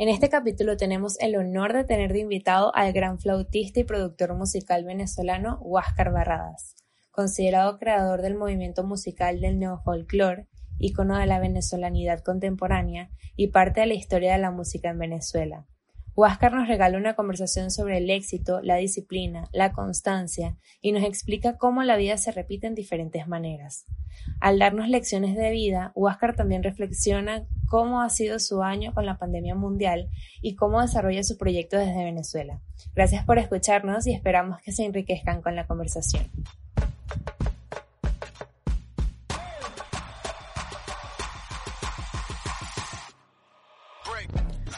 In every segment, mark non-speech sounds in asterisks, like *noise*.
En este capítulo tenemos el honor de tener de invitado al gran flautista y productor musical venezolano Huáscar Barradas, considerado creador del movimiento musical del neofolclore, ícono de la venezolanidad contemporánea y parte de la historia de la música en Venezuela. Huáscar nos regala una conversación sobre el éxito, la disciplina, la constancia y nos explica cómo la vida se repite en diferentes maneras. Al darnos lecciones de vida, Huáscar también reflexiona cómo ha sido su año con la pandemia mundial y cómo desarrolla su proyecto desde Venezuela. Gracias por escucharnos y esperamos que se enriquezcan con la conversación.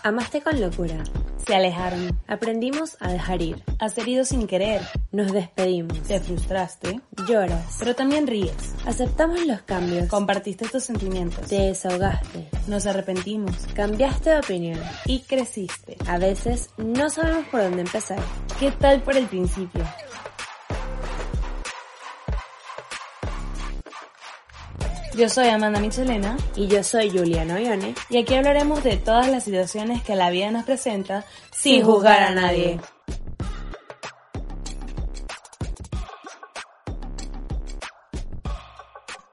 Amaste con locura. Se alejaron. Aprendimos a dejar ir. Has herido sin querer. Nos despedimos. Te frustraste. Lloras. Pero también ríes. Aceptamos los cambios. Compartiste tus sentimientos. Te desahogaste. Nos arrepentimos. Cambiaste de opinión. Y creciste. A veces no sabemos por dónde empezar. ¿Qué tal por el principio? Yo soy Amanda Michelena Y yo soy Juliana Ollone. y aquí hablaremos de todas las situaciones que la vida nos presenta sin juzgar a nadie.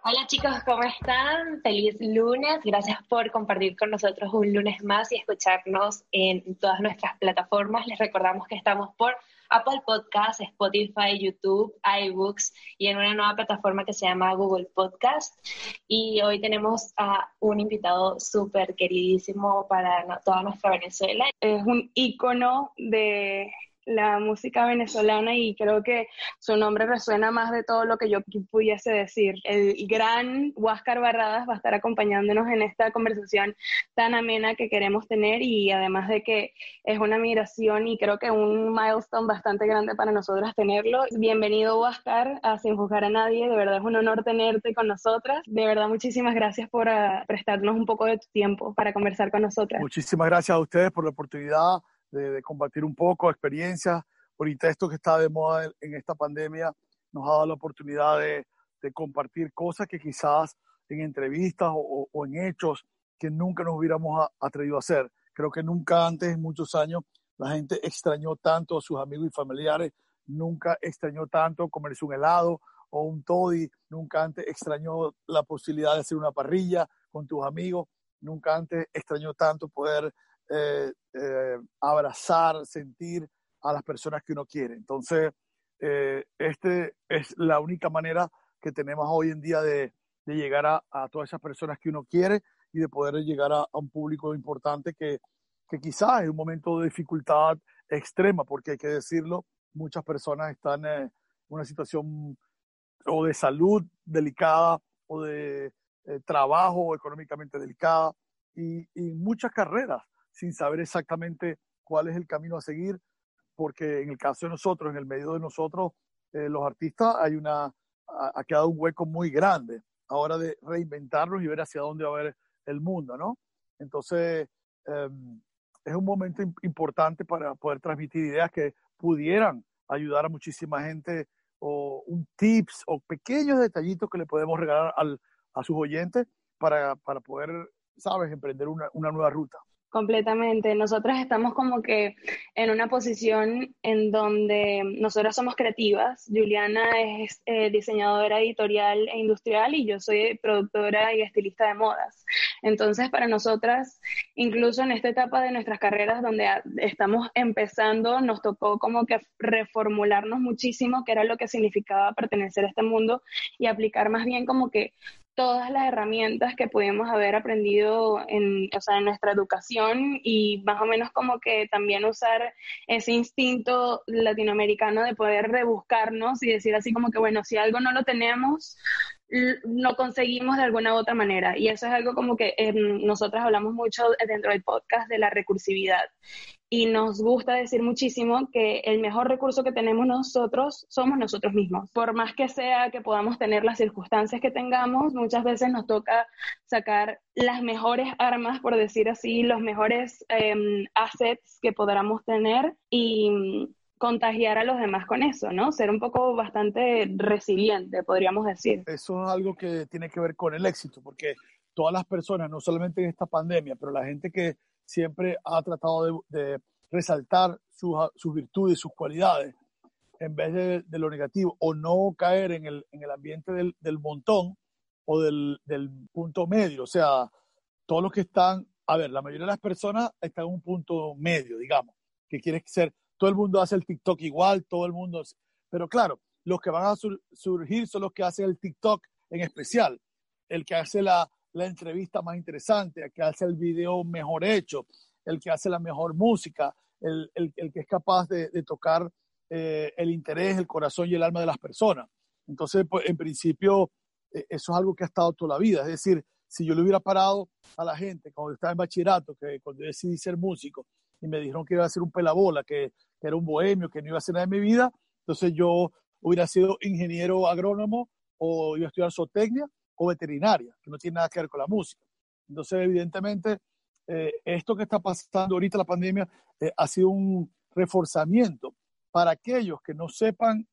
Hola chicos, ¿cómo están? Feliz lunes. Gracias por compartir con nosotros un lunes más y escucharnos en todas nuestras plataformas. Les recordamos que estamos por Apple Podcasts, Spotify, YouTube, iBooks y en una nueva plataforma que se llama Google Podcast. Y hoy tenemos a un invitado súper queridísimo para toda nuestra Venezuela. es un ícono de la música venezolana y creo que su nombre resuena más de todo lo que yo pudiese decir. El gran Huáscar Barradas va a estar acompañándonos en esta conversación tan amena que queremos tener y además de que es una admiración y creo que un milestone bastante grande para nosotras tenerlo. Bienvenido Huáscar a Sin Juzgar a Nadie, de verdad es un honor tenerte con nosotras. De verdad muchísimas gracias por ah, prestarnos un poco de tu tiempo para conversar con nosotras. Muchísimas gracias a ustedes por la oportunidad de, de compartir un poco experiencias. Ahorita esto que está de moda en, esta pandemia nos ha dado la oportunidad de, compartir cosas que quizás en entrevistas o, en hechos que nunca nos hubiéramos atrevido a hacer. Creo que nunca antes, en muchos años, la gente extrañó tanto a sus amigos y familiares, nunca extrañó tanto comerse un helado o un toddy, nunca antes extrañó la posibilidad de hacer una parrilla con tus amigos, nunca antes extrañó tanto poder eh, eh, abrazar, sentir a las personas que uno quiere. Entonces, eh, este es la única manera que tenemos hoy en día de, llegar a, todas esas personas que uno quiere y de poder llegar a, un público importante que, que quizás en un momento de dificultad extrema, porque hay que decirlo, muchas personas están eh, en una situación o de salud delicada o de trabajo económicamente delicada y, y muchas carreras sin saber exactamente cuál es el camino a seguir, porque en el caso de nosotros, en el medio de nosotros, eh, los artistas, hay una, ha, quedado un hueco muy grande ahora de reinventarnos y ver hacia dónde va a ver el mundo, ¿no? Entonces, eh, es un momento im- importante para poder transmitir ideas que pudieran ayudar a muchísima gente o un tips o pequeños detallitos que le podemos regalar al, a sus oyentes para, para poder, sabes, emprender una, una nueva ruta. Completamente. Nosotras estamos como que en una posición en donde nosotras somos creativas. Juliana es eh, diseñadora editorial e industrial y yo soy productora y estilista de modas. Entonces, para nosotras, incluso en esta etapa de nuestras carreras donde estamos empezando, nos tocó como que reformularnos muchísimo qué era lo que significaba pertenecer a este mundo y aplicar más bien como que todas las herramientas que pudimos haber aprendido en, o sea, en nuestra educación y más o menos como que también usar ese instinto latinoamericano de poder rebuscarnos y decir así como que, bueno, si algo no lo tenemos, lo conseguimos de alguna u otra manera. Y eso es algo como que eh, nosotras hablamos mucho dentro del podcast de la recursividad. Y nos gusta decir muchísimo que el mejor recurso que tenemos nosotros somos nosotros mismos. Por más que sea que podamos tener las circunstancias que tengamos, muchas veces nos toca sacar las mejores armas, por decir así, los mejores em, assets que podamos tener y contagiar a los demás con eso, ¿no? Ser un poco bastante resiliente, podríamos decir. Eso es algo que tiene que ver con el éxito, porque todas las personas, no solamente en esta pandemia, pero la gente que siempre ha tratado de, resaltar sus, sus, virtudes, sus cualidades, en vez de, lo negativo, o no caer en el, en el ambiente del, del, montón o del, del, punto medio. O sea, todos los que están, a ver, la mayoría de las personas están en un punto medio, digamos, que quiere ser, todo el mundo hace el TikTok igual, todo el mundo, pero claro, los que van a surgir son los que hacen el TikTok en especial, el que hace la, la entrevista más interesante, el que hace el video mejor hecho, el que hace la mejor música, el, el, el que es capaz de, de tocar eh, el interés, el corazón y el alma de las personas. Entonces, pues, en principio, eh, eso es algo que ha estado toda la vida. Es decir, si yo le hubiera parado a la gente cuando estaba en bachillerato, que cuando decidí ser músico, y me dijeron que iba a ser un pelabola, que, que era un bohemio, que no iba a hacer nada en mi vida, entonces yo hubiera sido ingeniero agrónomo o iba a estudiar zootecnia o veterinaria, que no tiene nada que ver con la música. Entonces, evidentemente, eh, esto que está pasando ahorita, la pandemia, eh, ha sido un reforzamiento para aquellos que no sepan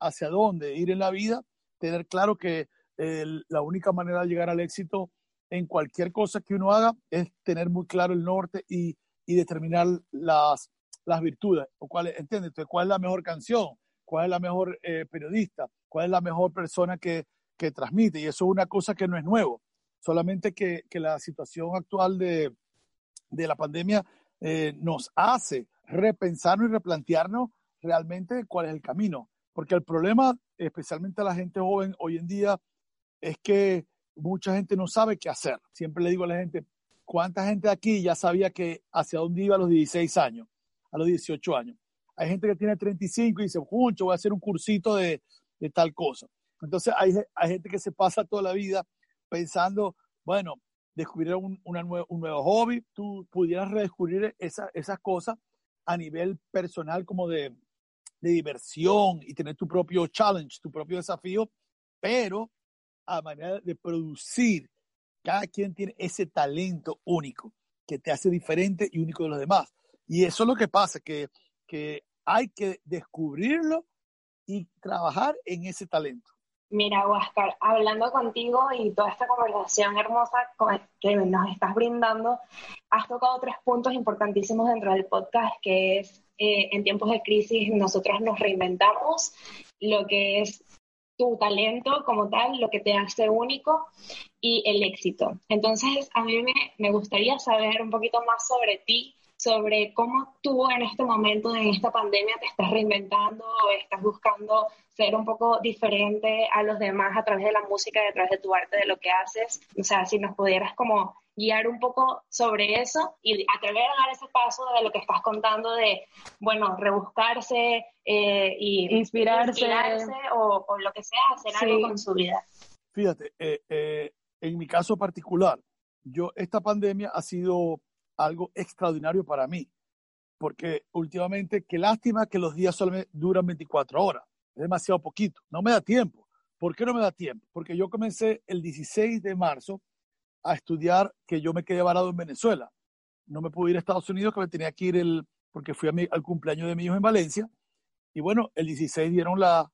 hacia dónde ir en la vida, tener claro que eh, la única manera de llegar al éxito en cualquier cosa que uno haga es tener muy claro el norte y, y determinar las, las virtudes, o cuál, ¿entiendes? cuál es la mejor canción, cuál es la mejor periodista, cuál es la mejor persona que, que transmite. Y eso es una cosa que no es nuevo, solamente que, que la situación actual de, de la pandemia eh, nos hace repensarnos y replantearnos realmente cuál es el camino. Porque el problema, especialmente a la gente joven hoy en día, es que mucha gente no sabe qué hacer. Siempre le digo a la gente, ¿cuánta gente aquí ya sabía que hacia dónde iba a los 16 años, a los 18 años? Hay gente que tiene 35 y dice, juncho, voy a hacer un cursito de, de tal cosa. Entonces hay, hay, gente que se pasa toda la vida pensando, bueno, descubrir un, una un nuevo hobby, tú pudieras redescubrir esa, esas cosas a nivel personal como de, de diversión y tener tu propio challenge, tu propio desafío, pero a manera de producir. Cada quien tiene ese talento único que te hace diferente y único de los demás. Y eso es lo que pasa, que, que hay que descubrirlo y trabajar en ese talento. Mira, Huáscar, hablando contigo y toda esta conversación hermosa que nos estás brindando, has tocado tres puntos importantísimos dentro del podcast, que es eh, en tiempos de crisis nosotros nos reinventamos, lo que es tu talento como tal, lo que te hace único y el éxito. Entonces, a mí me, me gustaría saber un poquito más sobre ti, sobre cómo tú en este momento, en esta pandemia, te estás reinventando, estás buscando ser un poco diferente a los demás a través de la música y a través de tu arte, de lo que haces. O sea, si nos pudieras como guiar un poco sobre eso y atrever a dar ese paso de lo que estás contando de, bueno, rebuscarse eh, y inspirarse, o, o, lo que sea, hacer algo con su vida. Fíjate, eh, eh, en mi caso particular, yo, esta pandemia ha sido algo extraordinario para mí, porque últimamente, qué lástima que los días solo duran 24 horas, es demasiado poquito, no me da tiempo. ¿Por qué no me da tiempo? Porque yo comencé el 16 de marzo a estudiar que yo me quedé varado en Venezuela. No me pude ir a Estados Unidos, que me tenía que ir el, porque fui a mi, al cumpleaños de mi hijo en Valencia. Y bueno, el 16 dieron la,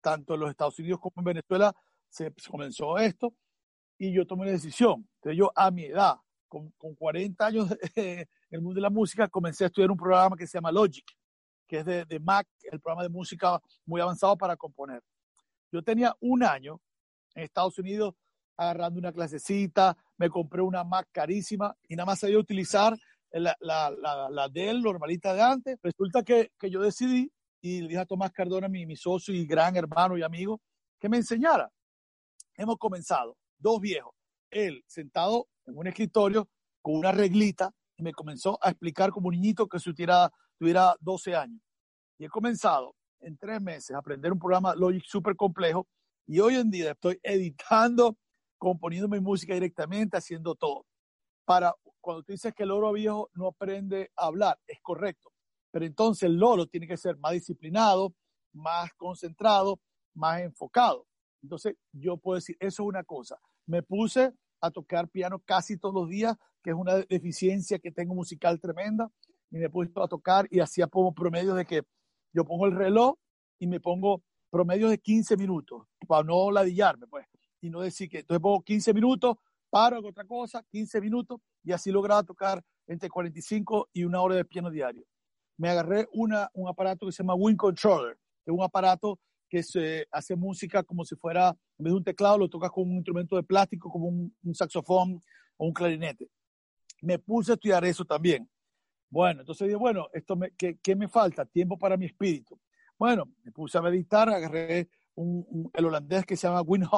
tanto en los Estados Unidos como en Venezuela, se, se comenzó esto y yo tomé la decisión. Entonces yo a mi edad, con, con 40 años *laughs* en el mundo de la música, comencé a estudiar un programa que se llama Logic, que es de, de Mac, el programa de música muy avanzado para componer. Yo tenía un año en Estados Unidos agarrando una clasecita, me compré una Mac carísima y nada más sabía utilizar la, la, la, Dell normalita de antes. Resulta que, que yo decidí y le dije a Tomás Cardona, mi socio y gran hermano y amigo, que me enseñara. Hemos comenzado, dos viejos, él sentado en un escritorio con una reglita y me comenzó a explicar como un niñito que si tuviera, tuviera 12 años. Y he comenzado en tres meses a aprender un programa Logic súper complejo y hoy en día estoy editando, componiendo mi música directamente, haciendo todo. Para cuando tú dices que el loro viejo no aprende a hablar, es correcto. Pero entonces el loro tiene que ser más disciplinado, más concentrado, más enfocado. Entonces yo puedo decir, eso es una cosa. Me puse a tocar piano casi todos los días, que es una deficiencia que tengo musical tremenda, y me puse a tocar y hacía como promedio de que yo pongo el reloj y me pongo promedio de 15 minutos, para no ladillarme, pues, y no decir que entonces pongo 15 minutos, paro hago otra cosa, 15 minutos, y así lograba tocar entre 45 y una hora de piano diario. Me agarré una, un aparato que se llama Wind Controller, que es un aparato que se hace música como si fuera, en vez de un teclado, lo tocas con un instrumento de plástico, como un, un saxofón o un clarinete. Me puse a estudiar eso también. Bueno, entonces dije, bueno, esto me, ¿qué, ¿qué, me falta? Tiempo para mi espíritu. Bueno, me puse a meditar, agarré un, un, el holandés que se llama Wim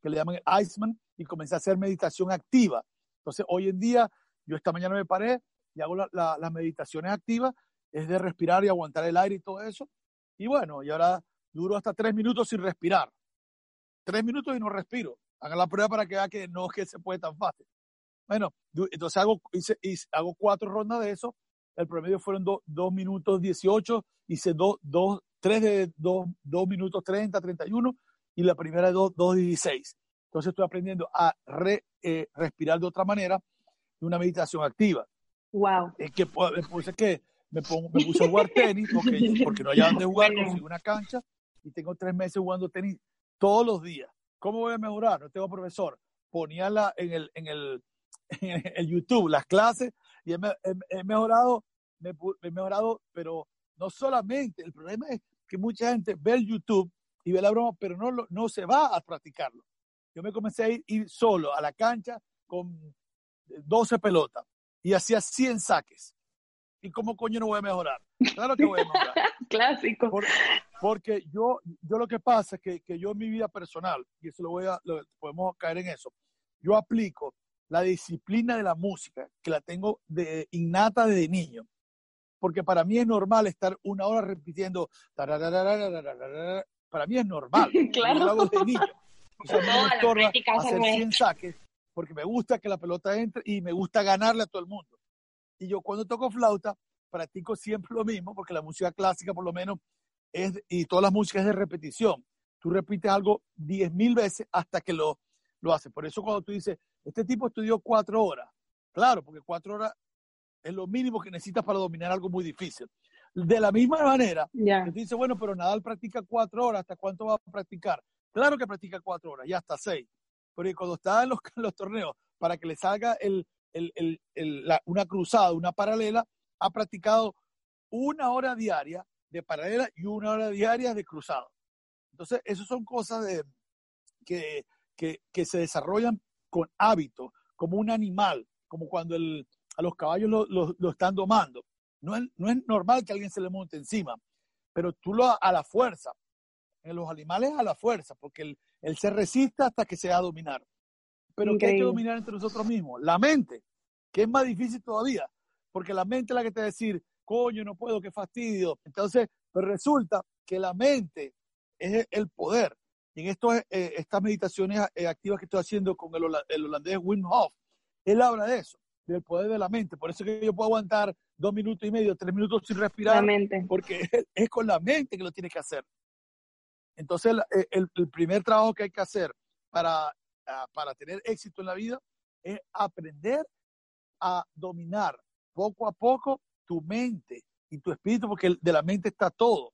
que le llaman el Iceman, y comencé a hacer meditación activa. Entonces, hoy en día, yo esta mañana me paré y hago las la, la meditaciones activas, es de respirar y aguantar el aire y todo eso. Y bueno, y ahora duro hasta tres minutos sin respirar. Tres minutos y no respiro. Hagan la prueba para que vean que no es que se puede tan fácil. Bueno, entonces hago, hice, hice, hago cuatro rondas de eso. El promedio fueron 2 minutos 18. Hice dos, dos, tres de 2 minutos 30, 31. Y la primera de 2.16. Entonces estoy aprendiendo a re, eh, respirar de otra manera, de una meditación activa. Wow. Es que puse que me, pongo, me puse a jugar tenis porque, porque no había dónde jugar, *laughs* conseguí una cancha y tengo tres meses jugando tenis todos los días. ¿Cómo voy a mejorar? No tengo profesor. Ponía la, en, el, en, el, *laughs* en el YouTube las clases y he, mejorado, me, he mejorado, pero no solamente, el problema es que mucha gente ve el YouTube y ve la broma, pero no, no se va a practicarlo. Yo me comencé a ir, ir solo a la cancha con 12 pelotas y hacía 100 saques. ¿Y cómo coño no voy a mejorar? Claro que voy a mejorar. *laughs* Clásico. Por, porque yo, yo lo que pasa es que, que, yo en mi vida personal, y eso lo voy a, lo, podemos caer en eso, yo aplico la disciplina de la música, que la tengo de innata desde niño. Porque para mí es normal estar una hora repitiendo, para mí es normal. *laughs* claro. Lo hago desde niño. O sea, no me estorba hacer 100 saques, porque me gusta que la pelota entre y me gusta ganarle a todo el mundo. Y yo cuando toco flauta, practico siempre lo mismo, porque la música clásica por lo menos es, y todas las músicas es de repetición. Tú repites algo diez mil veces hasta que lo, lo haces. Por eso cuando tú dices, este tipo estudió cuatro horas, claro, porque cuatro horas es lo mínimo que necesitas para dominar algo muy difícil. De la misma manera, yeah. tú dices, bueno, pero Nadal practica cuatro horas, ¿hasta cuánto va a practicar? Claro que practica cuatro horas, ya hasta seis. Porque cuando está en los, en *laughs* los torneos, para que le salga el, el, la, una cruzada, una paralela, ha practicado una hora diaria de paralela y una hora diaria de cruzado. Entonces, esas son cosas de, que, que, se desarrollan con hábito, como un animal, como cuando a los caballos lo, están domando. No es, no es normal que alguien se le monte encima, pero tú lo a la fuerza. En los animales a la fuerza, porque él se resiste hasta que se va a dominar. Pero ¿qué hay que dominar entre nosotros mismos? La mente, que es más difícil todavía, porque la mente es la que te va a decir, coño, no puedo, qué fastidio. Entonces, pues resulta que la mente es el poder. Y en esto, eh, estas meditaciones eh, activas que estoy haciendo con el, el, holandés Wim Hof, él habla de eso, del poder de la mente. Por eso que yo puedo aguantar dos minutos y medio, tres minutos sin respirar, porque es, con la mente que lo tiene que hacer. Entonces, el, el, el primer trabajo que hay que hacer para, para tener éxito en la vida es aprender a dominar poco a poco tu mente y tu espíritu, porque de la mente está todo.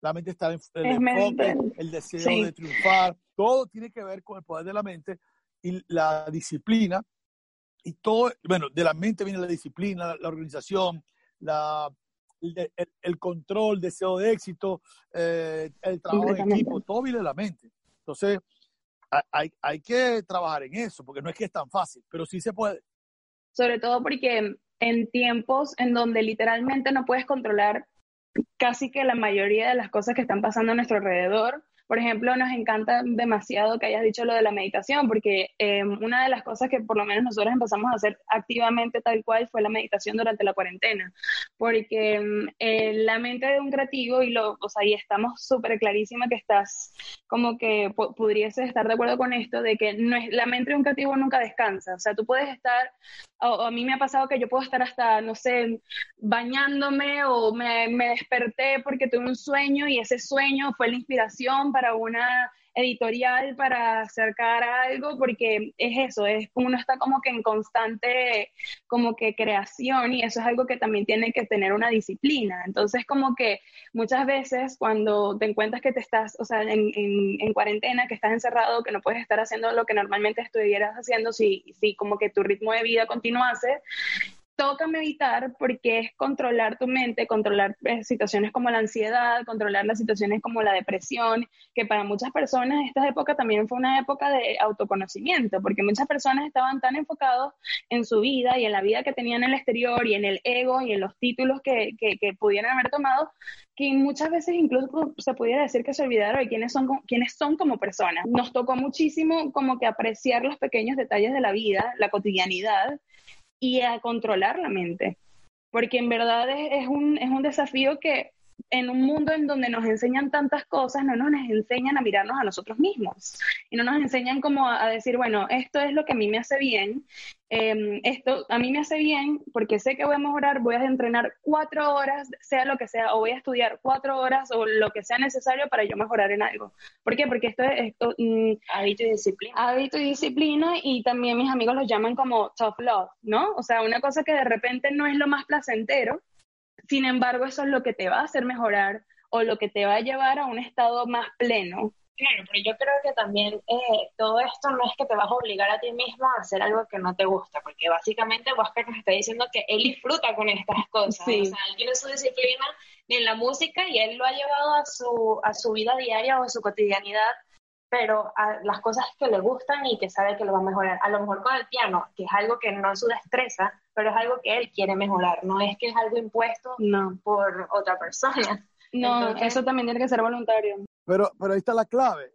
La mente está en el es enfoque, el deseo sí. de triunfar, todo tiene que ver con el poder de la mente y la disciplina. Y todo, bueno, de la mente viene la disciplina, la, la organización, la, el, el, el, control, deseo de éxito, eh, el trabajo en equipo, todo viene de la mente. Entonces, hay, hay que trabajar en eso, porque no es que es tan fácil, pero sí se puede. Sobre todo porque en tiempos en donde literalmente no puedes controlar casi que la mayoría de las cosas que están pasando a nuestro alrededor, por ejemplo, nos encanta demasiado que hayas dicho lo de la meditación, porque em, una de las cosas que por lo menos nosotros empezamos a hacer activamente tal cual fue la meditación durante la cuarentena, porque em, eh, la mente de un creativo, y, lo, o sea, y estamos súper clarísima que estás como que pudieses estar de acuerdo con esto, de que no es, la mente de un creativo nunca descansa, o sea, tú puedes estar, o, a mí me ha pasado que yo puedo estar hasta, no sé, bañándome o me, me desperté porque tuve un sueño y ese sueño fue la inspiración para una editorial para acercar algo, porque es eso, es uno está como que en constante como que creación y eso es algo que también tiene que tener una disciplina. Entonces como que muchas veces cuando te encuentras que te estás, o sea, en, en, cuarentena, que estás encerrado, que no puedes estar haciendo lo que normalmente estuvieras haciendo si, si como que tu ritmo de vida continuase, toca meditar porque es controlar tu mente, controlar eh, situaciones como la ansiedad, controlar las situaciones como la depresión, que para muchas personas esta época también fue una época de autoconocimiento, porque muchas personas estaban tan enfocados en su vida y en la vida que tenían en el exterior y en el ego y en los títulos que, que, pudieran haber tomado, que muchas veces incluso se pudiera decir que se olvidaron de quiénes son, quiénes son como personas. Nos tocó muchísimo como que apreciar los pequeños detalles de la vida, la cotidianidad, y a controlar la mente. Porque en verdad es, un, es un desafío que en un mundo en donde nos enseñan tantas cosas, no nos enseñan a mirarnos a nosotros mismos y no nos enseñan como a, decir, bueno, esto es lo que a mí me hace bien, em, esto a mí me hace bien porque sé que voy a mejorar, voy a entrenar cuatro horas, sea lo que sea, o voy a estudiar cuatro horas o lo que sea necesario para yo mejorar en algo. ¿Por qué? Porque esto es esto, mm, hábito y disciplina. Hábito y disciplina y también mis amigos lo llaman como tough love, ¿no? O sea, una cosa que de repente no es lo más placentero, sin embargo, eso es lo que te va a hacer mejorar o lo que te va a llevar a un estado más pleno. Claro, pero yo creo que también eh, todo esto no es que te vas a obligar a ti mismo a hacer algo que no te gusta, porque básicamente Oscar nos está diciendo que él disfruta con estas cosas. O sea, él tiene su disciplina en la música y él lo ha llevado a su, a su vida diaria o a su cotidianidad pero a las cosas que le gustan y que sabe que lo va a mejorar. A lo mejor con el piano, que es algo que no es su destreza, pero es algo que él quiere mejorar, no es que es algo impuesto no. por otra persona. *laughs* No, eso también tiene que ser voluntario. Pero, pero ahí está la clave.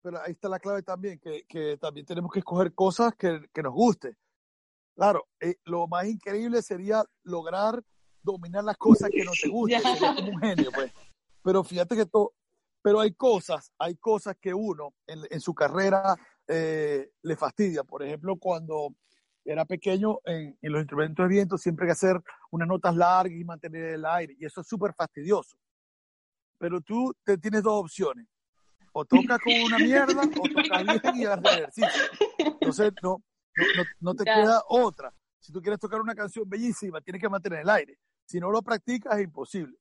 Pero ahí está la clave también, que, que también tenemos que escoger cosas que, que nos guste. Claro, eh, lo más increíble sería lograr dominar las cosas que no te *laughs* gustan, sería como un genio, pues. Pero fíjate que todo, pero hay cosas, hay cosas que uno en, su carrera eh, le fastidia. Por ejemplo, cuando era pequeño en, los instrumentos de viento siempre hay que hacer unas notas largas y mantener el aire. Y eso es súper fastidioso. Pero tú te tienes dos opciones. O tocas como una mierda o tocas bien y haces ejercicio. Entonces no, no, no te queda otra. Si tú quieres tocar una canción bellísima, tienes que mantener el aire. Si no lo practicas, es imposible.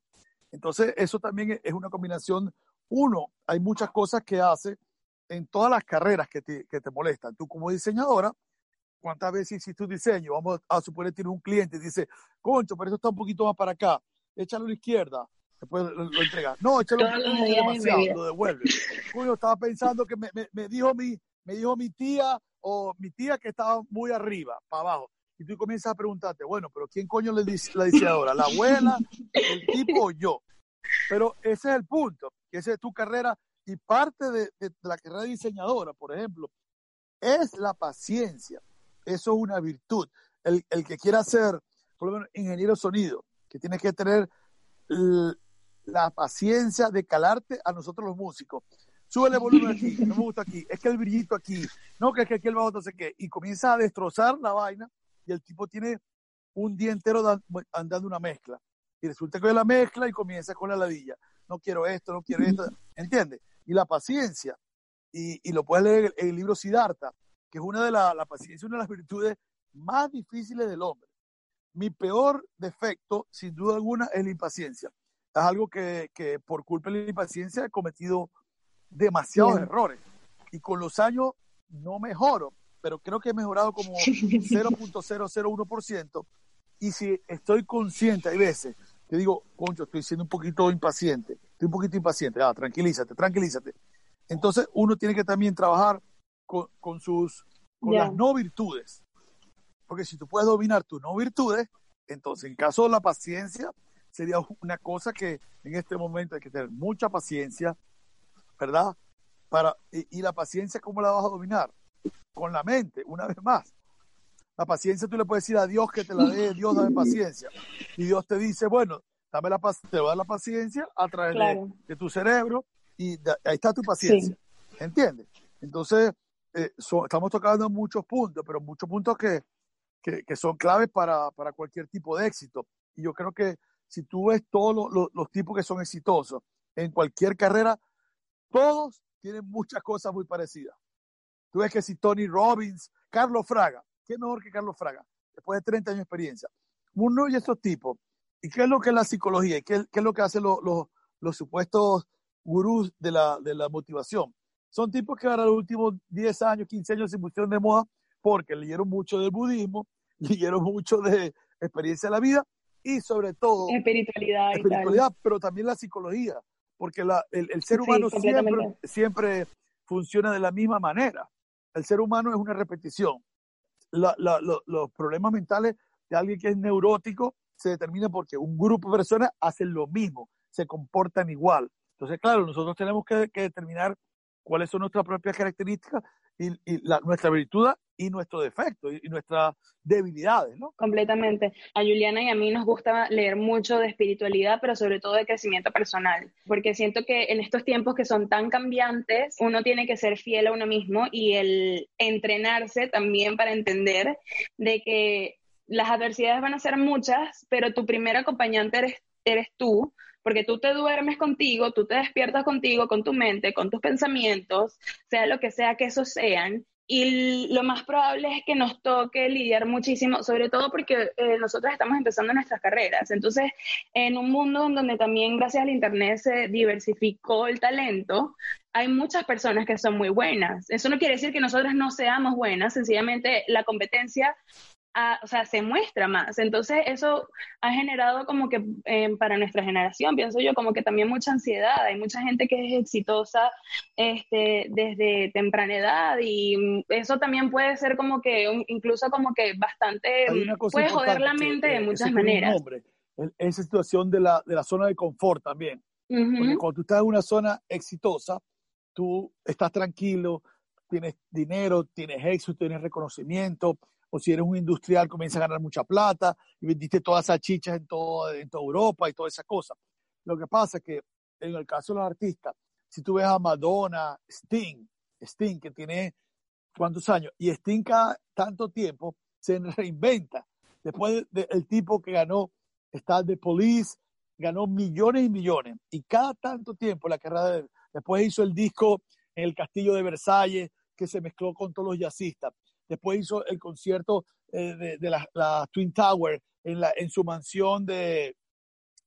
Entonces, eso también es una combinación uno, hay muchas cosas que hace en todas las carreras que te, que te molestan. Tú como diseñadora, ¿cuántas veces hiciste tu diseño? Vamos a suponer que tienes un cliente y dice, concho, pero esto está un poquito más para acá, échalo a la izquierda, después lo, lo entregas. No, échalo demasiado, lo devuelve. Coño, estaba pensando que me, me, me, dijo mi, me dijo mi tía o mi tía que estaba muy arriba, para abajo. Y tú comienzas a preguntarte, bueno, pero ¿quién coño le dice la diseñadora? ¿La abuela, el tipo o yo? Pero ese es el punto que esa es tu carrera y parte de, la carrera de diseñadora, por ejemplo, es la paciencia. Eso es una virtud. El, que quiera ser, por lo menos, ingeniero sonido, que tiene que tener la paciencia de calarte a nosotros los músicos. Sube el volumen aquí, no me gusta aquí, es que el brillito aquí, no, que es que aquí el bajo no sé qué, y comienza a destrozar la vaina y el tipo tiene un día entero andando una mezcla. Y resulta que la mezcla y comienza con la ladilla no quiero esto, no quiero esto, ¿entiendes? Y la paciencia, y, y lo puedes leer en el, libro Siddhartha, que es una de las, la paciencia, una de las virtudes más difíciles del hombre. Mi peor defecto, sin duda alguna, es la impaciencia. Es algo que, que por culpa de la impaciencia he cometido demasiados errores. Y con los años no mejoro, pero creo que he mejorado como *laughs* 0.001%. Y si estoy consciente, hay veces, te digo, concho, estoy siendo un poquito impaciente, estoy un poquito impaciente, ah, tranquilízate, tranquilízate. Entonces uno tiene que también trabajar con, con sus, con las no virtudes. Porque si tú puedes dominar tus no virtudes, entonces en caso de la paciencia, sería una cosa que en este momento hay que tener mucha paciencia, ¿verdad? Para, y, la paciencia, ¿cómo la vas a dominar? Con la mente, una vez más. La paciencia tú le puedes decir a Dios que te la dé, Dios dame paciencia. Y Dios te dice, bueno, dame la, te voy a dar la paciencia a través de, tu cerebro y ahí está tu paciencia. ¿Entiendes? Entonces, eh, estamos tocando muchos puntos, pero muchos puntos que, que, que son claves para, para, cualquier tipo de éxito. Y yo creo que si tú ves todos los tipos que son exitosos en cualquier carrera, todos tienen muchas cosas muy parecidas. Tú ves que si Tony Robbins, Carlos Fraga, ¿qué mejor que Carlos Fraga? Después de 30 años de experiencia. Uno y esos tipos. ¿Y qué es lo que es la psicología? ¿Y qué, qué es lo que hacen los, los, los supuestos gurús de la, de la motivación? Son tipos que ahora los últimos 10 años, 15 años se pusieron de moda porque leyeron mucho del budismo, *laughs* leyeron mucho de experiencia de la vida y sobre todo espiritualidad, espiritualidad pero también la psicología porque la, el, el, ser humano siempre, siempre funciona de la misma manera. El ser humano es una repetición. La, la, los problemas mentales de alguien que es neurótico se determinan porque un grupo de personas hacen lo mismo, se comportan igual. Entonces, claro, nosotros tenemos que, que determinar cuáles son nuestras propias características y, nuestra virtud y nuestro defecto y, nuestras debilidades, ¿no? Completamente. A Juliana y a mí nos gusta leer mucho de espiritualidad, pero sobre todo de crecimiento personal, porque siento que en estos tiempos que son tan cambiantes, uno tiene que ser fiel a uno mismo y el entrenarse también para entender de que las adversidades van a ser muchas, pero tu primer acompañante eres tú, porque tú te duermes contigo, tú te despiertas contigo, con tu mente, con tus pensamientos, sea lo que sea que esos sean, y lo más probable es que nos toque lidiar muchísimo, sobre todo porque eh, nosotros estamos empezando nuestras carreras. Entonces, en un mundo donde también gracias al Internet se diversificó el talento, hay muchas personas que son muy buenas. Eso no quiere decir que nosotros no seamos buenas, sencillamente la competencia o sea, se muestra más. Entonces, eso ha generado como que eh, para nuestra generación, pienso yo, como que también mucha ansiedad. Hay mucha gente que es exitosa este, desde temprana edad y eso también puede ser como que, incluso como que bastante, puede joder la mente de muchas maneras. Nombre, esa situación de la, de la zona de confort también. Porque cuando tú estás en una zona exitosa, tú estás tranquilo, tienes dinero, tienes éxito, tienes reconocimiento, o si eres un industrial comienzas a ganar mucha plata y vendiste todas esas chichas en, toda Europa y toda esa cosa. Lo que pasa es que en el caso de los artistas, si tú ves a Madonna, Sting, Sting que tiene cuántos años, y Sting cada tanto tiempo se *laughs* reinventa. Después del tipo que ganó, está de Police, ganó millones y millones, y cada tanto tiempo la carrera de después hizo el disco en el Castillo de Versalles, que se mezcló con todos los jazzistas después hizo el concierto eh, de, la, Twin Tower en su mansión de,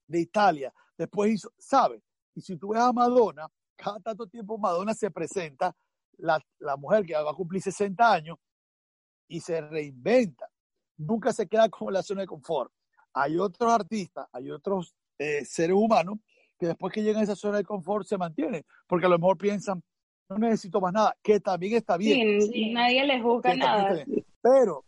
Italia, después hizo, ¿sabes? Y si tú ves a Madonna, cada tanto tiempo Madonna se presenta, la, mujer que va a cumplir 60 años, y se reinventa. Nunca se queda con la zona de confort. Hay otros artistas, hay otros eh, seres humanos que después que llegan a esa zona de confort se mantienen, porque a lo mejor piensan, no necesito más nada, que también está bien. Sí, nadie les busca nada. Pero,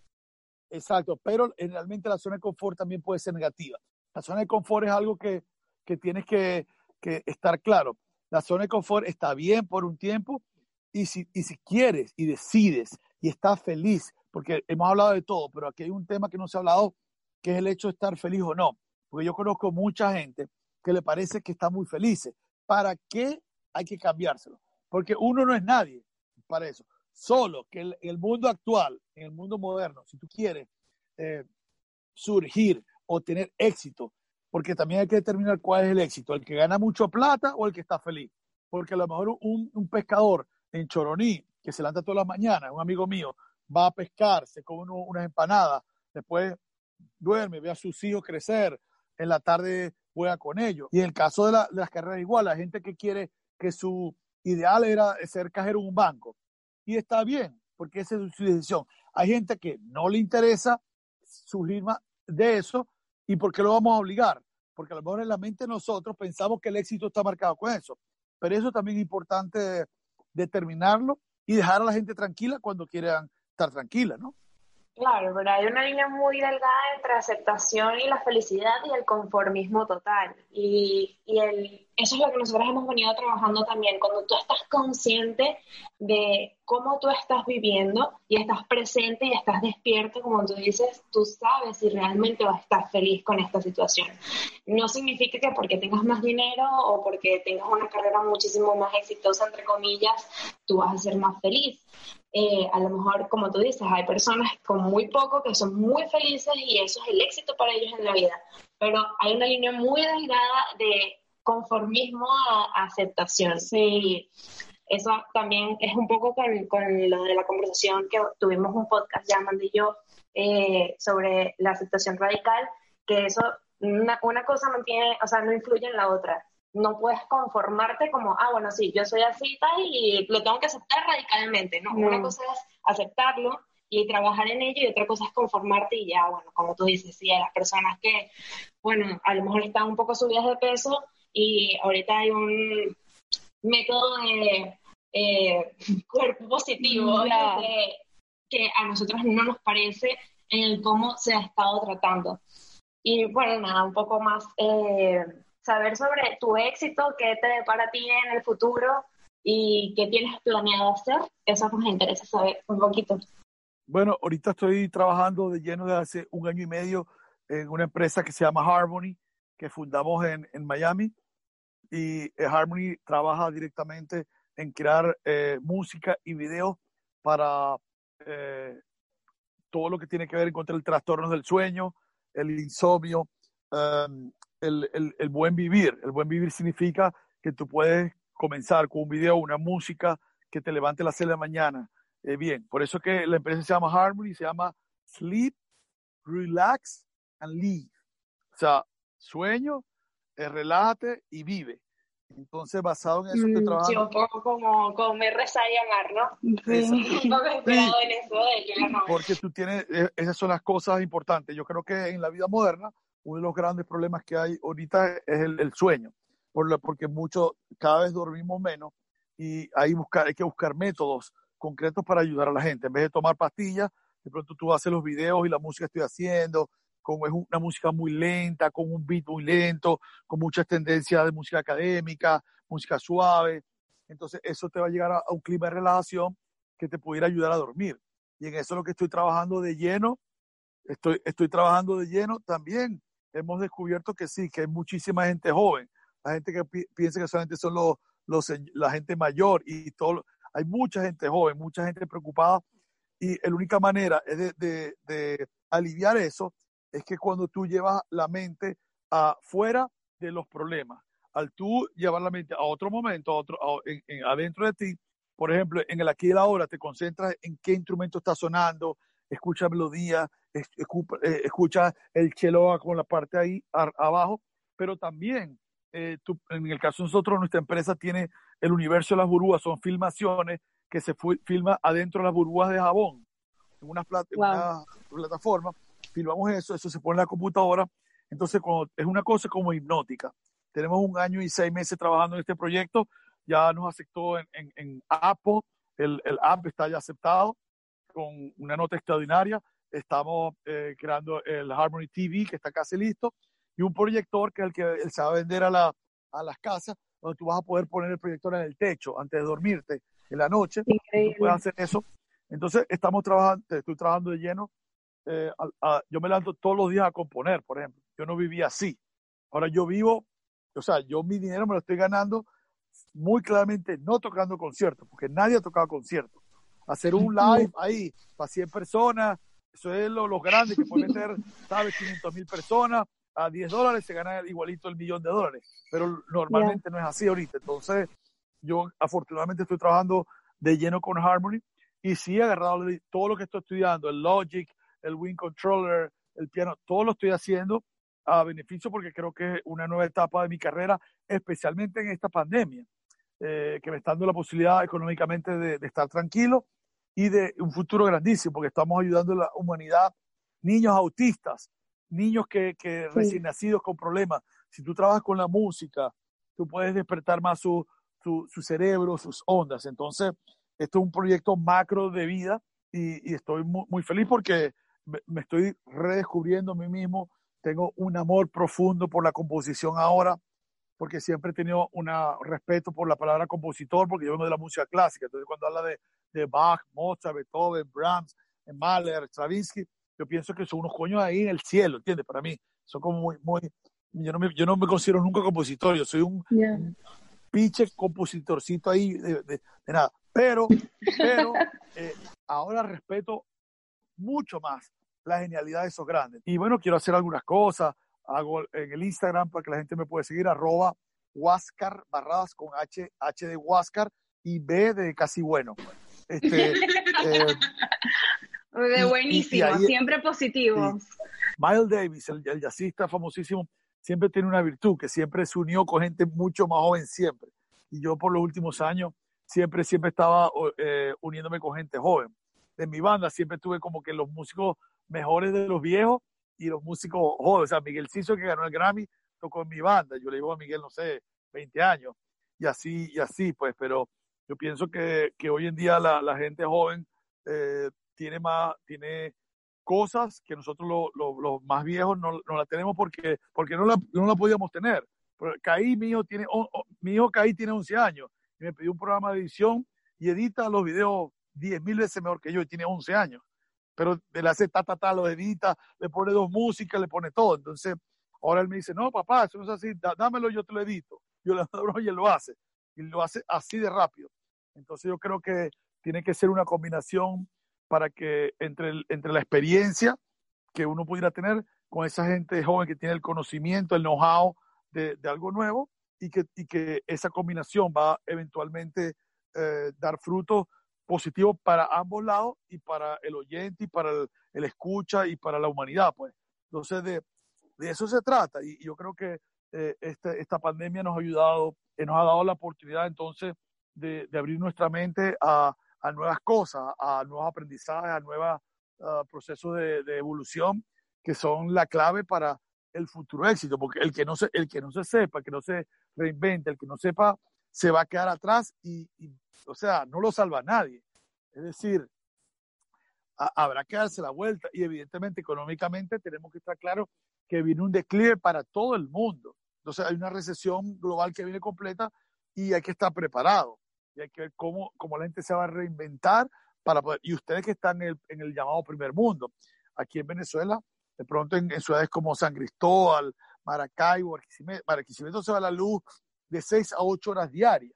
exacto, pero realmente la zona de confort también puede ser negativa. La zona de confort es algo que, que tienes que, que, estar claro. La zona de confort está bien por un tiempo y si, y si quieres y decides y estás feliz, porque hemos hablado de todo, pero aquí hay un tema que no se ha hablado, que es el hecho de estar feliz o no. Porque yo conozco mucha gente que le parece que está muy feliz. ¿Para qué hay que cambiárselo? Porque uno no es nadie para eso. Solo que en el mundo actual, en el mundo moderno, si tú quieres eh, surgir o tener éxito, porque también hay que determinar cuál es el éxito, el que gana mucho plata o el que está feliz. Porque a lo mejor un, pescador en Choroní, que se levanta todas las mañanas, un amigo mío, va a pescar, se come unas empanadas, después duerme, ve a sus hijos crecer, en la tarde juega con ellos. Y en el caso de las carreras igual, la gente que quiere que su ideal era ser cajero en un banco. Y está bien, porque esa es su decisión. Hay gente que no le interesa surgir de eso y ¿por qué lo vamos a obligar? Porque a lo mejor en la mente nosotros pensamos que el éxito está marcado con eso. Pero eso también es importante determinarlo y dejar a la gente tranquila cuando quieran estar tranquila, ¿no? Claro, pero hay una línea muy delgada entre aceptación y la felicidad y el conformismo total. Y el eso es lo que nosotros hemos venido trabajando también, cuando tú estás consciente de cómo tú estás viviendo y estás presente y estás despierto, como tú dices, tú sabes si realmente vas a estar feliz con esta situación. No significa que porque tengas más dinero o porque tengas una carrera muchísimo más exitosa, entre comillas, tú vas a ser más feliz. Eh, a lo mejor, como tú dices, hay personas con muy poco que son muy felices y eso es el éxito para ellos en la vida. Pero hay una línea muy delgada de conformismo a, aceptación. Sí. Eso también es un poco con, lo de la conversación que tuvimos un podcast, ya y yo, eh, sobre la aceptación radical, que eso, una, una cosa no tiene, o sea, no influye en la otra no puedes conformarte como, ah, bueno, sí, yo soy así tal y lo tengo que aceptar radicalmente, ¿no? Una cosa es aceptarlo y trabajar en ello y otra cosa es conformarte y ya, bueno, como tú dices, sí, hay las personas que, bueno, a lo mejor están un poco subidas de peso y ahorita hay un método de eh, *laughs* cuerpo positivo que a nosotros no nos parece en el cómo se ha estado tratando. Y bueno, nada, un poco más eh, saber sobre tu éxito, qué te depara a ti en el futuro y qué tienes planeado hacer. Eso nos interesa saber un poquito. Bueno, ahorita estoy trabajando de lleno de hace un año y medio en una empresa que se llama Harmony, que fundamos en, en Miami. Y eh, Harmony trabaja directamente en crear eh, música y video para eh, todo lo que tiene que ver contra el trastorno del sueño, el insomnio, um, el, el, buen vivir. El buen vivir significa que tú puedes comenzar con un video, una música que te levante a las 6 de la mañana. Bien, por eso que la empresa se llama Harmony, se llama Sleep, Relax and Live. O sea, sueño, relájate y vive. Entonces, basado en eso, estoy mm, trabajando. Sí, un poco como comer, rezar y amar, ¿no? Sí. un poco *laughs* inspirado en eso de Porque tú tienes, eh, esas son las cosas importantes. Yo creo que en la vida moderna uno de los grandes problemas que hay ahorita es el, sueño, por porque mucho, cada vez dormimos menos y hay, buscar, hay que buscar métodos concretos para ayudar a la gente. En vez de tomar pastillas, de pronto tú haces los videos y la música que estoy haciendo, como es una música muy lenta, con un beat muy lento, con muchas tendencias de música académica, música suave. Entonces eso te va a llegar a, a un clima de relajación que te pudiera ayudar a dormir. Y en eso es lo que estoy trabajando de lleno. Estoy, estoy trabajando de lleno también hemos descubierto que sí, que hay muchísima gente joven, la gente que piensa que solamente son los, los, la gente mayor y todo, hay mucha gente joven, mucha gente preocupada y la única manera de, de, de, aliviar eso es que cuando tú llevas la mente afuera de los problemas, al tú llevar la mente a otro momento, a otro, en, adentro de ti, por ejemplo, en el aquí y la ahora, te concentras en qué instrumento está sonando, escucha melodía, eh, escucha el chelo con la parte ahí abajo, pero también, eh, en el caso de nosotros, nuestra empresa tiene el universo de las burbujas, son filmaciones que se filma adentro de las burbujas de jabón, en una, plataforma, filmamos eso, eso se pone en la computadora, entonces es una cosa como hipnótica. Tenemos un año y seis meses trabajando en este proyecto, ya nos aceptó en, en, Apple, el, el app está ya aceptado, con una nota extraordinaria. Estamos eh, creando el Harmony TV, que está casi listo, y un proyector que es el que se va a vender a, la, a las casas, donde tú vas a poder poner el proyector en el techo antes de dormirte en la noche. Increíble. puedes hacer eso. Entonces, estamos trabajando, estoy trabajando de lleno. Eh, yo me levanto todos los días a componer, por ejemplo. Yo no vivía así. Ahora yo vivo, o sea, yo mi dinero me lo estoy ganando muy claramente no tocando conciertos, porque nadie ha tocado conciertos hacer un *laughs* live ahí para 100 personas, eso es lo, lo grande que puede meter, ¿sabes? 500 mil personas, a 10 dólares se gana igualito el millón de dólares, pero normalmente no es así ahorita. Entonces, yo afortunadamente estoy trabajando de lleno con Harmony y sí he agarrado todo lo que estoy estudiando, el Logic, el Wing Controller, el piano, todo lo estoy haciendo a beneficio porque creo que es una nueva etapa de mi carrera, especialmente en esta pandemia, eh, que me está dando la posibilidad económicamente de, de estar tranquilo y de un futuro grandísimo, porque estamos ayudando a la humanidad, niños autistas, niños que, que recién nacidos con problemas. Si tú trabajas con la música, tú puedes despertar más su, su, cerebro, sus ondas. Entonces, esto es un proyecto macro de vida y, y estoy muy, muy, feliz porque me, estoy redescubriendo a mí mismo. Tengo un amor profundo por la composición ahora. porque siempre he tenido un respeto por la palabra compositor, porque yo vengo de la música clásica. Entonces, cuando habla de, de Bach, Mozart, Beethoven, Brahms, Mahler, Stravinsky, yo pienso que son unos coños ahí en el cielo, ¿entiendes? Para mí, son como muy, muy, yo no me, yo no me considero nunca compositor, yo soy un, pinche compositorcito ahí de, de, nada. Pero, pero eh, ahora respeto mucho más la genialidad de esos grandes. Y bueno, quiero hacer algunas cosas, hago en el Instagram para que la gente me pueda seguir, arroba Huáscar Barradas con H, H de Huáscar y B de casi bueno. Este, *laughs* eh, de buenísimo, siempre positivo. Miles Davis, el, el, jazzista famosísimo, siempre tiene una virtud, que siempre se unió con gente mucho más joven siempre. Y yo por los últimos años siempre, siempre estaba eh, uniéndome con gente joven. De mi banda siempre tuve como que los músicos mejores de los viejos y los músicos jóvenes. O sea, Miguel Ciso, que ganó el Grammy, tocó en mi banda. Yo le digo a Miguel, no sé, 20 años. Y así, y así, pues, pero yo pienso que, que hoy en día la, la gente joven eh, tiene más, tiene cosas que nosotros los más viejos no, no, la tenemos porque, porque no, la, no la podíamos tener. Caí, mi hijo, tiene, mi hijo Caí tiene 11 años y me pidió un programa de edición y edita los videos 10 mil veces mejor que yo y tiene 11 años. Pero le hace ta, ta, ta, lo edita, le pone dos músicas, le pone todo. Entonces, ahora él me dice, no, papá, eso no es así, dámelo, yo te lo edito. Yo le *laughs* doy y él lo hace. Y lo hace así de rápido. Entonces yo creo que tiene que ser una combinación para que entre, entre la experiencia que uno pudiera tener con esa gente joven que tiene el conocimiento, el know-how de, algo nuevo y que, y que esa combinación va eventualmente eh, dar frutos positivos para ambos lados y para el oyente y para el, el escucha y para la humanidad. Pues. Entonces, de, de eso se trata y, yo creo que eh, este, esta pandemia nos ha ayudado, eh, nos ha dado la oportunidad entonces de, de abrir nuestra mente a, a nuevas cosas, a nuevos aprendizajes, a nuevos procesos de, de, evolución que son la clave para el futuro éxito, porque el que no se, el que no se sepa, el que no se reinvente, el que no sepa, se va a quedar atrás y, y o sea, no lo salva nadie. Es decir, a, habrá que darse la vuelta y evidentemente económicamente tenemos que estar claros que viene un declive para todo el mundo. Entonces hay una recesión global que viene completa y hay que estar preparado y hay que ver cómo, cómo la gente se va a reinventar para poder, y ustedes que están en el, en el llamado primer mundo, aquí en Venezuela, de pronto en, ciudades como San Cristóbal, Maracaibo, Barquisimeto, se va la luz de 6 a 8 horas diarias.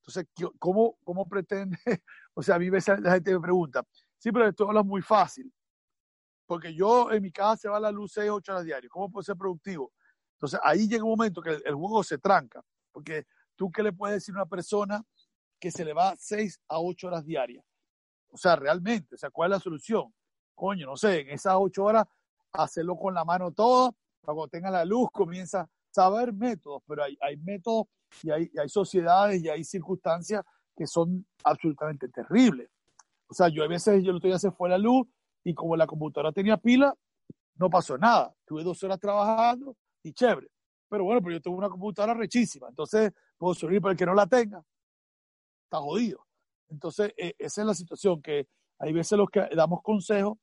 Entonces, ¿cómo, cómo pretende? *laughs* O sea, a mí veces la gente me pregunta, sí, pero esto es muy fácil, porque yo en mi casa se va la luz 6 a 8 horas diarias, ¿cómo puedo ser productivo? Entonces, ahí llega un momento que el, juego se tranca, porque tú qué le puedes decir a una persona que se le va 6 a 8 horas diarias. O sea, realmente, o sea, ¿cuál es la solución? Coño, no sé, en esas 8 horas, hacerlo con la mano todo, para cuando tenga la luz, comienza a saber métodos, pero hay, hay métodos y hay, y hay sociedades y hay circunstancias que son absolutamente terribles. O sea, yo a veces, yo el otro día se fue la luz y como la computadora tenía pila, no pasó nada. Tuve dos horas trabajando y chévere. Pero bueno, pero yo tengo una computadora rechísima, entonces puedo subir para el que no la tenga está jodido. Entonces, eh, esa es la situación, que hay veces los que damos consejos,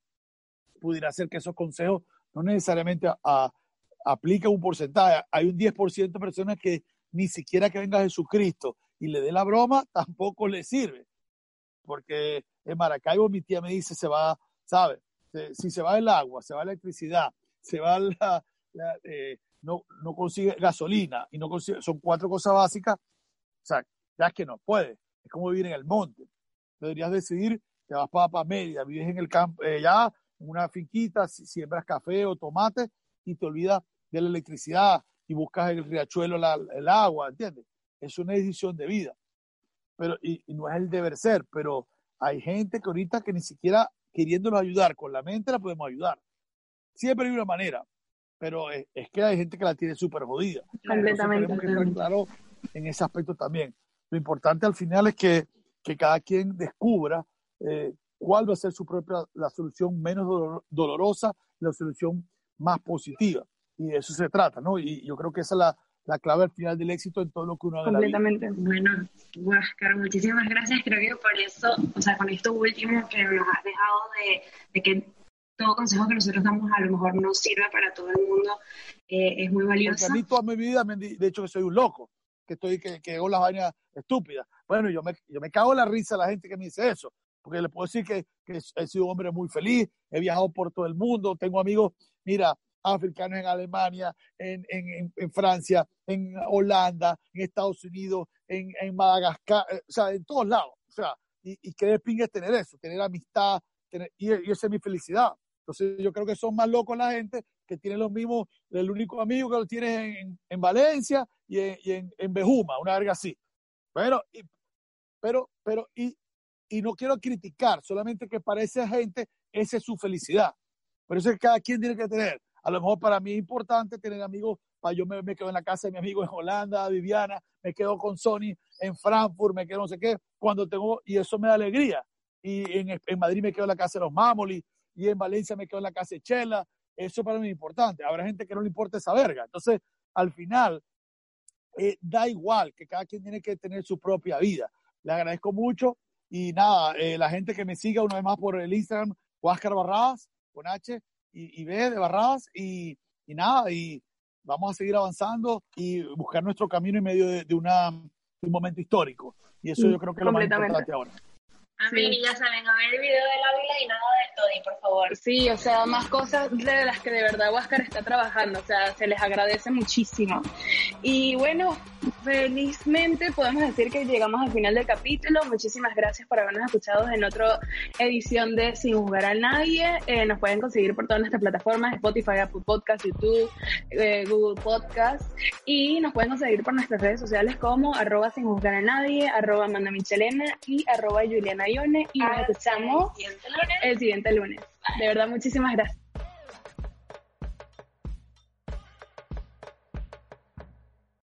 pudiera ser que esos consejos no necesariamente a, a, apliquen un porcentaje. Hay un 10% de personas que ni siquiera que venga Jesucristo y le dé la broma, tampoco le sirve. Porque en Maracaibo mi tía me dice, se va, ¿sabe? Si se va el agua, se va la electricidad, se va la, eh, no, no consigue gasolina y no consigue, son cuatro cosas básicas, o sea, ya es que no puede es como vivir en el monte. Deberías decidir, te vas para, para media, vives en el campo, eh, ya en una finquita, siembras café o tomate y te olvidas de la electricidad y buscas el riachuelo, la, el agua, ¿entiendes? Es una decisión de vida. Pero, y, y, no es el deber ser, pero hay gente que ahorita que ni siquiera queriéndolos ayudar con la mente la podemos ayudar. Siempre hay una manera, pero es, es que hay gente que la tiene súper jodida. Completamente. Entonces, tenemos que estar claro en ese aspecto también. Lo importante al final es que, que cada quien descubra eh, cuál va a ser su propia, la solución menos dolor, dolorosa, la solución más positiva. Y de eso se trata, ¿no? Y yo creo que esa es la, la clave al final del éxito en todo lo que uno haga. Completamente. Bueno, Huáscar, muchísimas gracias. Creo que por eso, o sea, con esto último que nos has dejado de, de que todo consejo que nosotros damos a lo mejor no sirve para todo el mundo, eh, es muy valioso. Porque a mí toda mi vida me han dicho que soy un loco, que estoy que, que hago las vainas estúpidas. Bueno, yo me, yo me cago en la risa a la gente que me dice eso, porque le puedo decir que, que he sido un hombre muy feliz, he viajado por todo el mundo, tengo amigos, mira, africanos en Alemania, en, en, en Francia, en Holanda, en Estados Unidos, en, en Madagascar, eh, o sea, en todos lados. O sea, y, y qué de es tener eso, tener amistad, tener, y, y esa es mi felicidad. Entonces yo creo que son más locos la gente que tiene los mismos, el único amigo que lo tiene en, en Valencia y en, y en, en Bejuma, una verga así. Pero, pero, pero, y, y no quiero criticar, solamente que para esa gente esa es su felicidad. Por eso es que cada quien tiene que tener. A lo mejor para mí es importante tener amigos, para yo me, quedo en la casa de mi amigo en Holanda, Viviana, me quedo con Sony en Frankfurt, me quedo no sé qué, cuando tengo, y eso me da alegría. Y en, en Madrid me quedo en la casa de los Mamoli, y en Valencia me quedo en la casa de Chela. Eso para mí es importante. Habrá gente que no le importa esa verga. Entonces, al final, eh, da igual que cada quien tiene que tener su propia vida. Le agradezco mucho y nada, eh, la gente que me siga una vez más por el Instagram, Huáscar Barradas, con H y, y B de Barradas, y, y, nada, y vamos a seguir avanzando y buscar nuestro camino en medio de, de, una, de un momento histórico. Y eso yo creo que es lo más importante ahora. Amén, sí. y ya saben, a ver el video del Ávila y nada del Toddy, por favor. Sí, o sea, más cosas de las que de verdad Huáscar está trabajando, o sea, se les agradece muchísimo. Y bueno, felizmente podemos decir que llegamos al final del capítulo. Muchísimas gracias por habernos escuchado en otra edición de Sin Jugar a Nadie. Eh, nos pueden conseguir por todas nuestras plataformas, Spotify, Apple Podcast, YouTube, eh, Google Podcast. Y nos pueden conseguir por nuestras redes sociales como arroba sin juzgar a nadie, arroba Amanda Michelena y arroba Juliana Ione y nos escuchamos el siguiente lunes. El siguiente lunes. De verdad, muchísimas gracias.